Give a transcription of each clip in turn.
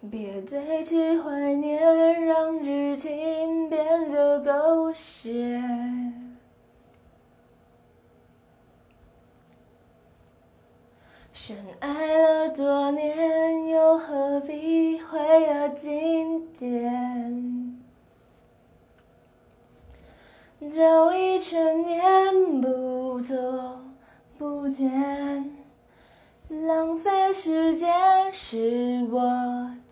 别堆砌怀念，让剧情变得狗血。深爱了多年，又何必毁了经典？都已成年，不拖不欠，浪费时间是我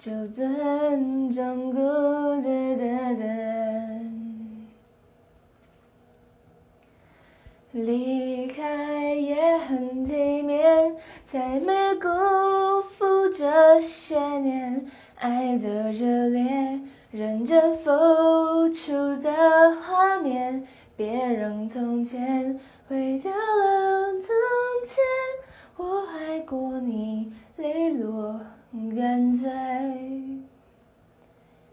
就尊重过的责，离开也很体面，才没辜负这些年爱的热烈、认真付出的画面。别让从前毁掉了从前，我爱过你，泪落。Gần.